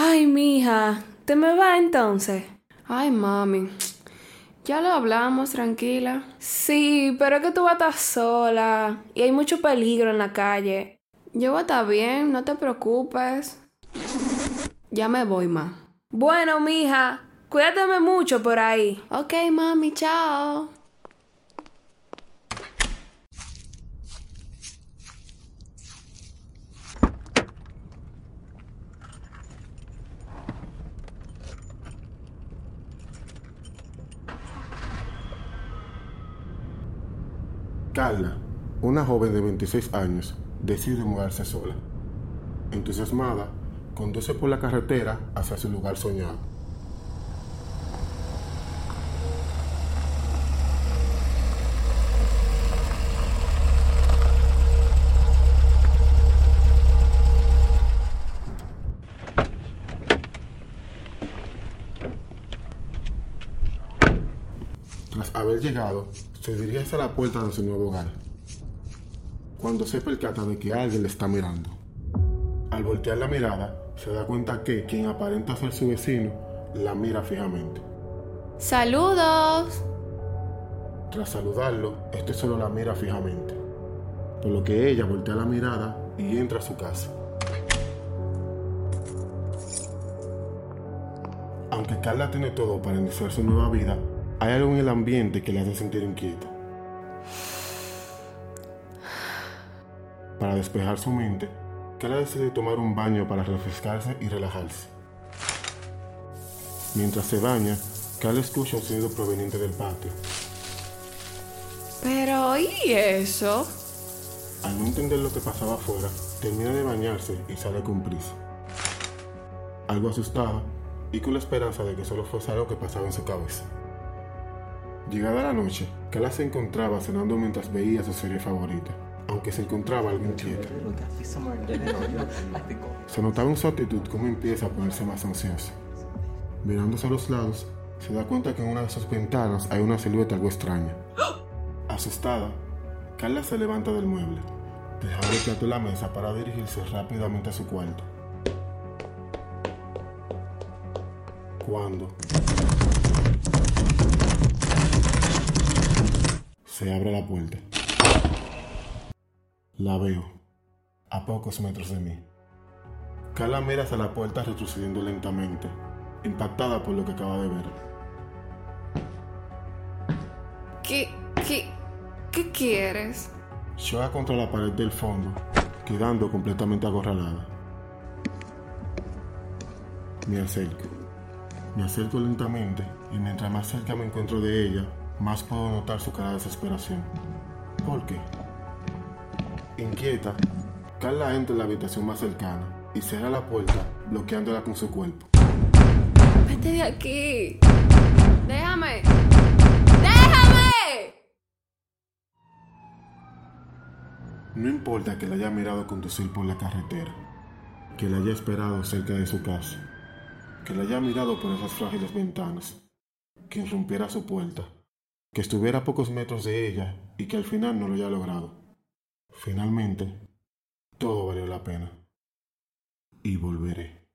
Ay, mija, ¿te me va entonces? Ay, mami. Ya lo hablamos, tranquila. Sí, pero es que tú vas a estar sola y hay mucho peligro en la calle. Yo voy a estar bien, no te preocupes. Ya me voy, ma. Bueno, mija, cuídateme mucho por ahí. Ok, mami, chao. Carla, una joven de 26 años, decide mudarse sola. Entusiasmada, conduce por la carretera hacia su lugar soñado. Tras haber llegado, se dirige hacia la puerta de su nuevo hogar. Cuando se percata de que alguien le está mirando. Al voltear la mirada, se da cuenta que quien aparenta ser su vecino la mira fijamente. Saludos. Tras saludarlo, este solo la mira fijamente. Por lo que ella voltea la mirada y entra a su casa. Aunque Carla tiene todo para iniciar su nueva vida, hay algo en el ambiente que le hace sentir inquieta. Para despejar su mente, Carla decide tomar un baño para refrescarse y relajarse. Mientras se baña, Carla escucha un sonido proveniente del patio. Pero, ¿y eso? Al no entender lo que pasaba afuera, termina de bañarse y sale con prisa. Algo asustada y con la esperanza de que solo fuese algo que pasaba en su cabeza. Llegada la noche, Carla se encontraba cenando mientras veía su serie favorita, aunque se encontraba algo inquieta. Se notaba en su actitud cómo empieza a ponerse más ansiosa. Mirándose a los lados, se da cuenta que en una de sus ventanas hay una silueta algo extraña. Asustada, Carla se levanta del mueble, dejando el plato en la mesa para dirigirse rápidamente a su cuarto. Cuando se abre la puerta, la veo a pocos metros de mí. Carla mira hacia la puerta retrocediendo lentamente, impactada por lo que acaba de ver. ¿Qué, qué, qué quieres? Choca contra la pared del fondo, quedando completamente acorralada. Me acerco. Me acerco lentamente y mientras más cerca me encuentro de ella, más puedo notar su cara de desesperación. ¿Por qué? Inquieta, Carla entra en la habitación más cercana y cierra la puerta, bloqueándola con su cuerpo. Vete de aquí. Déjame. ¡Déjame! No importa que la haya mirado conducir por la carretera, que la haya esperado cerca de su casa, que la haya mirado por esas frágiles ventanas, que irrumpiera su puerta, que estuviera a pocos metros de ella y que al final no lo haya logrado. Finalmente, todo valió la pena. Y volveré.